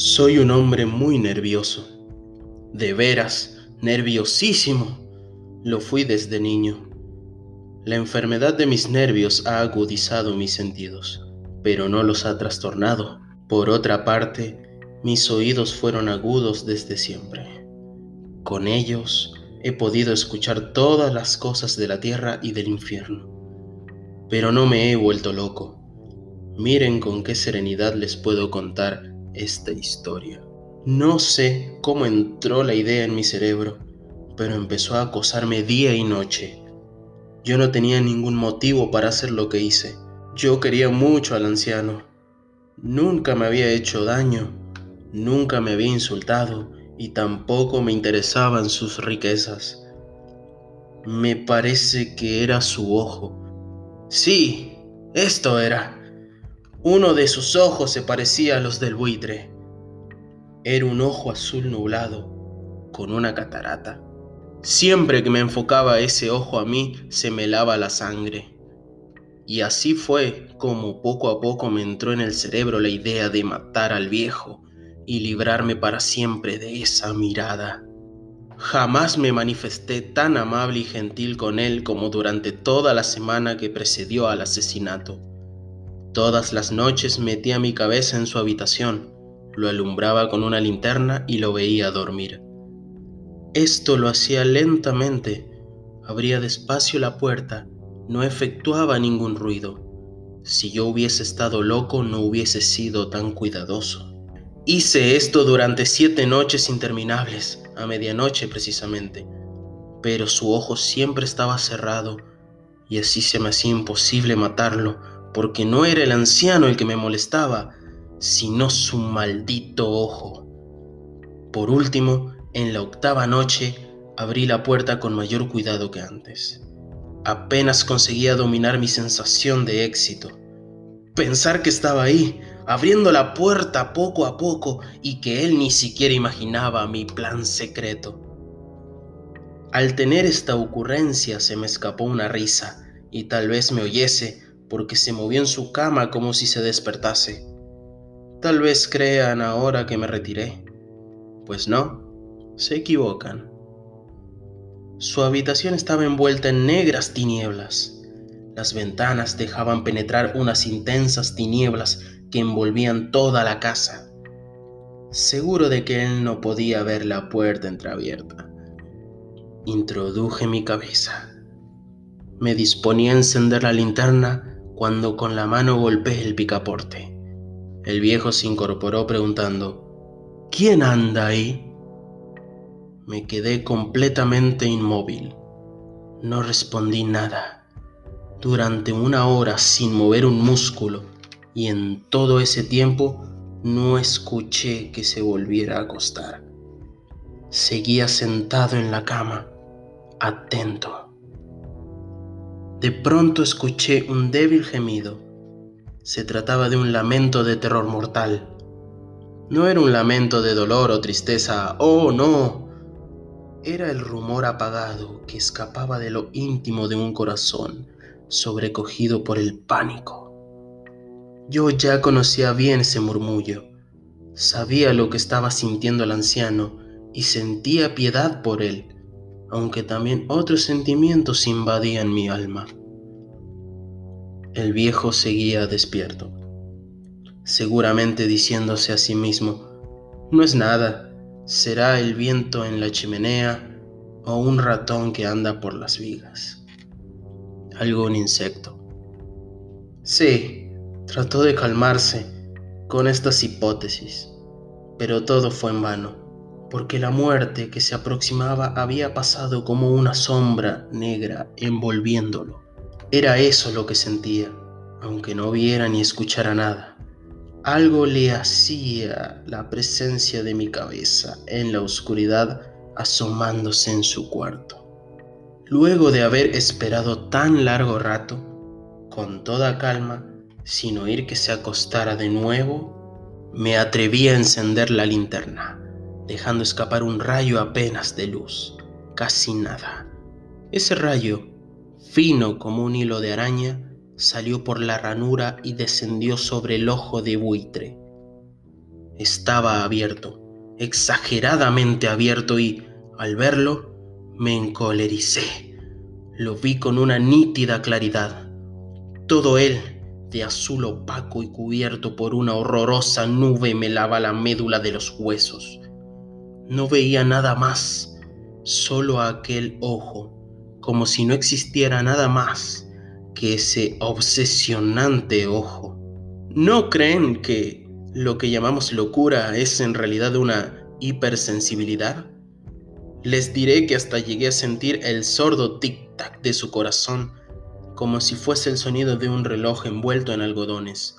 Soy un hombre muy nervioso. De veras, nerviosísimo. Lo fui desde niño. La enfermedad de mis nervios ha agudizado mis sentidos, pero no los ha trastornado. Por otra parte, mis oídos fueron agudos desde siempre. Con ellos he podido escuchar todas las cosas de la tierra y del infierno. Pero no me he vuelto loco. Miren con qué serenidad les puedo contar esta historia. No sé cómo entró la idea en mi cerebro, pero empezó a acosarme día y noche. Yo no tenía ningún motivo para hacer lo que hice. Yo quería mucho al anciano. Nunca me había hecho daño, nunca me había insultado y tampoco me interesaban sus riquezas. Me parece que era su ojo. Sí, esto era. Uno de sus ojos se parecía a los del buitre. Era un ojo azul nublado, con una catarata. Siempre que me enfocaba ese ojo a mí, se me lava la sangre. Y así fue como poco a poco me entró en el cerebro la idea de matar al viejo y librarme para siempre de esa mirada. Jamás me manifesté tan amable y gentil con él como durante toda la semana que precedió al asesinato. Todas las noches metía mi cabeza en su habitación, lo alumbraba con una linterna y lo veía dormir. Esto lo hacía lentamente, abría despacio la puerta, no efectuaba ningún ruido. Si yo hubiese estado loco no hubiese sido tan cuidadoso. Hice esto durante siete noches interminables, a medianoche precisamente, pero su ojo siempre estaba cerrado y así se me hacía imposible matarlo porque no era el anciano el que me molestaba, sino su maldito ojo. Por último, en la octava noche, abrí la puerta con mayor cuidado que antes. Apenas conseguía dominar mi sensación de éxito. Pensar que estaba ahí, abriendo la puerta poco a poco y que él ni siquiera imaginaba mi plan secreto. Al tener esta ocurrencia se me escapó una risa y tal vez me oyese porque se movió en su cama como si se despertase. Tal vez crean ahora que me retiré. Pues no, se equivocan. Su habitación estaba envuelta en negras tinieblas. Las ventanas dejaban penetrar unas intensas tinieblas que envolvían toda la casa. Seguro de que él no podía ver la puerta entreabierta. Introduje mi cabeza. Me disponía a encender la linterna cuando con la mano golpeé el picaporte. El viejo se incorporó preguntando, ¿Quién anda ahí? Me quedé completamente inmóvil. No respondí nada. Durante una hora sin mover un músculo y en todo ese tiempo no escuché que se volviera a acostar. Seguía sentado en la cama, atento. De pronto escuché un débil gemido. Se trataba de un lamento de terror mortal. No era un lamento de dolor o tristeza, oh no. Era el rumor apagado que escapaba de lo íntimo de un corazón sobrecogido por el pánico. Yo ya conocía bien ese murmullo. Sabía lo que estaba sintiendo el anciano y sentía piedad por él aunque también otros sentimientos invadían mi alma. El viejo seguía despierto, seguramente diciéndose a sí mismo, no es nada, será el viento en la chimenea o un ratón que anda por las vigas. Algún insecto. Sí, trató de calmarse con estas hipótesis, pero todo fue en vano porque la muerte que se aproximaba había pasado como una sombra negra envolviéndolo. Era eso lo que sentía, aunque no viera ni escuchara nada. Algo le hacía la presencia de mi cabeza en la oscuridad asomándose en su cuarto. Luego de haber esperado tan largo rato, con toda calma, sin oír que se acostara de nuevo, me atreví a encender la linterna dejando escapar un rayo apenas de luz, casi nada. Ese rayo, fino como un hilo de araña, salió por la ranura y descendió sobre el ojo de buitre. estaba abierto, exageradamente abierto y, al verlo, me encolericé. Lo vi con una nítida claridad. Todo él, de azul opaco y cubierto por una horrorosa nube, me lava la médula de los huesos. No veía nada más, solo aquel ojo, como si no existiera nada más que ese obsesionante ojo. ¿No creen que lo que llamamos locura es en realidad una hipersensibilidad? Les diré que hasta llegué a sentir el sordo tic-tac de su corazón, como si fuese el sonido de un reloj envuelto en algodones.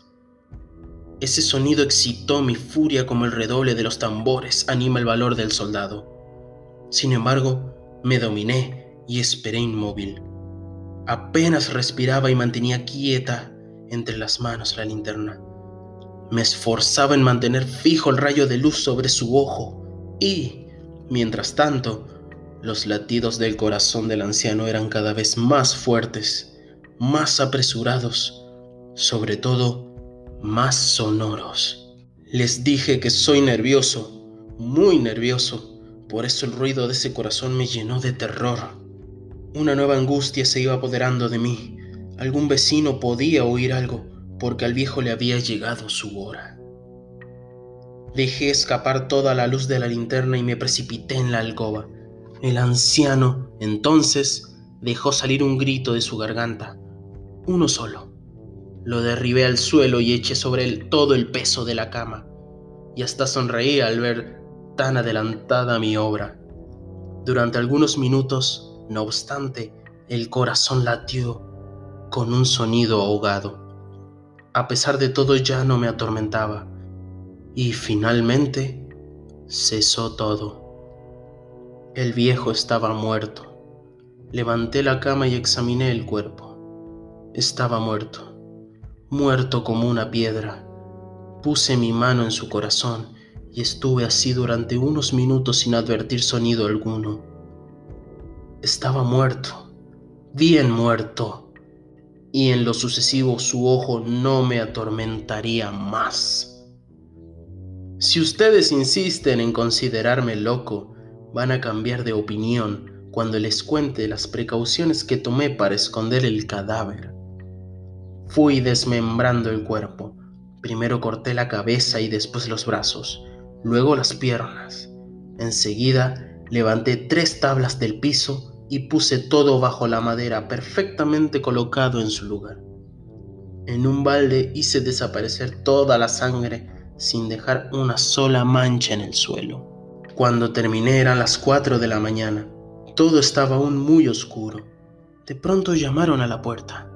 Ese sonido excitó mi furia como el redoble de los tambores anima el valor del soldado. Sin embargo, me dominé y esperé inmóvil. Apenas respiraba y mantenía quieta entre las manos la linterna. Me esforzaba en mantener fijo el rayo de luz sobre su ojo y, mientras tanto, los latidos del corazón del anciano eran cada vez más fuertes, más apresurados, sobre todo más sonoros. Les dije que soy nervioso, muy nervioso, por eso el ruido de ese corazón me llenó de terror. Una nueva angustia se iba apoderando de mí. Algún vecino podía oír algo, porque al viejo le había llegado su hora. Dejé escapar toda la luz de la linterna y me precipité en la alcoba. El anciano, entonces, dejó salir un grito de su garganta, uno solo. Lo derribé al suelo y eché sobre él todo el peso de la cama, y hasta sonreí al ver tan adelantada mi obra. Durante algunos minutos, no obstante, el corazón latió con un sonido ahogado. A pesar de todo ya no me atormentaba, y finalmente cesó todo. El viejo estaba muerto. Levanté la cama y examiné el cuerpo. Estaba muerto muerto como una piedra. Puse mi mano en su corazón y estuve así durante unos minutos sin advertir sonido alguno. Estaba muerto, bien muerto, y en lo sucesivo su ojo no me atormentaría más. Si ustedes insisten en considerarme loco, van a cambiar de opinión cuando les cuente las precauciones que tomé para esconder el cadáver. Fui desmembrando el cuerpo. Primero corté la cabeza y después los brazos, luego las piernas. Enseguida levanté tres tablas del piso y puse todo bajo la madera perfectamente colocado en su lugar. En un balde hice desaparecer toda la sangre sin dejar una sola mancha en el suelo. Cuando terminé eran las cuatro de la mañana. Todo estaba aún muy oscuro. De pronto llamaron a la puerta.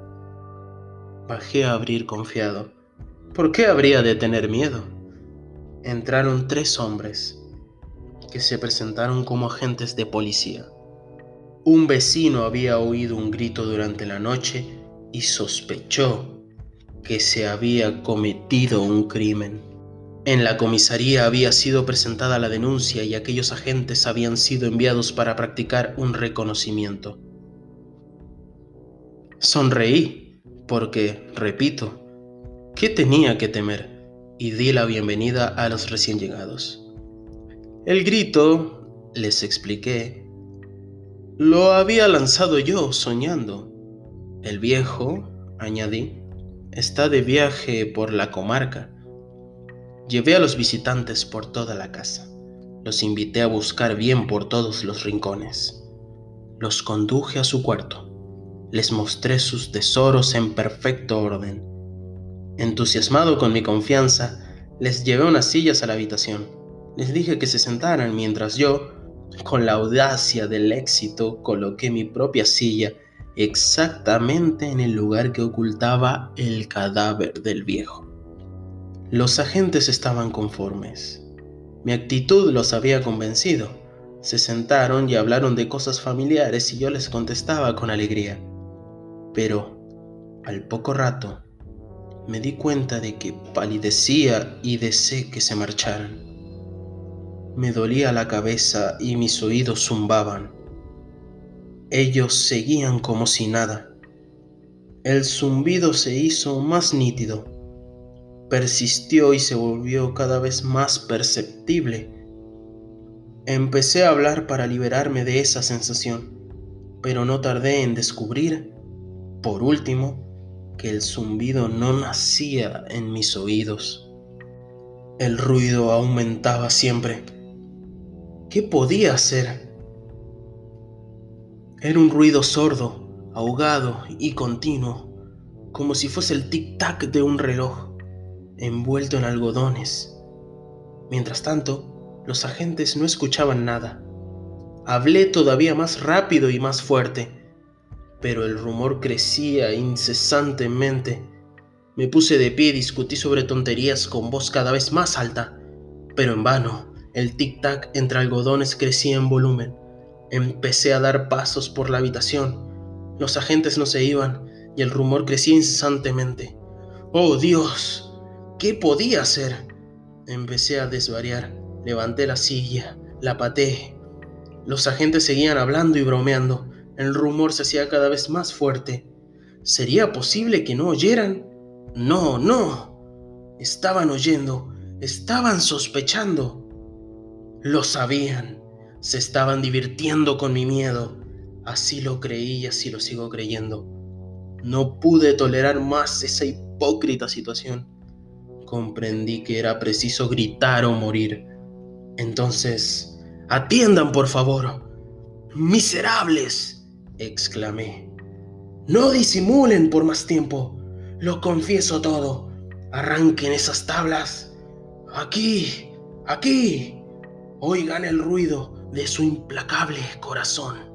Bajé a abrir confiado. ¿Por qué habría de tener miedo? Entraron tres hombres que se presentaron como agentes de policía. Un vecino había oído un grito durante la noche y sospechó que se había cometido un crimen. En la comisaría había sido presentada la denuncia y aquellos agentes habían sido enviados para practicar un reconocimiento. Sonreí porque, repito, ¿qué tenía que temer? Y di la bienvenida a los recién llegados. El grito, les expliqué, lo había lanzado yo soñando. El viejo, añadí, está de viaje por la comarca. Llevé a los visitantes por toda la casa. Los invité a buscar bien por todos los rincones. Los conduje a su cuarto les mostré sus tesoros en perfecto orden. Entusiasmado con mi confianza, les llevé unas sillas a la habitación. Les dije que se sentaran mientras yo, con la audacia del éxito, coloqué mi propia silla exactamente en el lugar que ocultaba el cadáver del viejo. Los agentes estaban conformes. Mi actitud los había convencido. Se sentaron y hablaron de cosas familiares y yo les contestaba con alegría pero al poco rato me di cuenta de que palidecía y deseé que se marcharan. Me dolía la cabeza y mis oídos zumbaban. Ellos seguían como si nada. El zumbido se hizo más nítido, persistió y se volvió cada vez más perceptible. Empecé a hablar para liberarme de esa sensación, pero no tardé en descubrir, por último, que el zumbido no nacía en mis oídos. El ruido aumentaba siempre. ¿Qué podía hacer? Era un ruido sordo, ahogado y continuo, como si fuese el tic-tac de un reloj envuelto en algodones. Mientras tanto, los agentes no escuchaban nada. Hablé todavía más rápido y más fuerte, pero el rumor crecía incesantemente. Me puse de pie y discutí sobre tonterías con voz cada vez más alta, pero en vano. El tic-tac entre algodones crecía en volumen. Empecé a dar pasos por la habitación. Los agentes no se iban y el rumor crecía incesantemente. ¡Oh Dios! ¿Qué podía hacer? Empecé a desvariar. Levanté la silla, la pateé. Los agentes seguían hablando y bromeando. El rumor se hacía cada vez más fuerte. ¿Sería posible que no oyeran? No, no. Estaban oyendo, estaban sospechando. Lo sabían. Se estaban divirtiendo con mi miedo. Así lo creí y así lo sigo creyendo. No pude tolerar más esa hipócrita situación comprendí que era preciso gritar o morir. Entonces, atiendan por favor. Miserables, exclamé. No disimulen por más tiempo. Lo confieso todo. Arranquen esas tablas. Aquí, aquí. Oigan el ruido de su implacable corazón.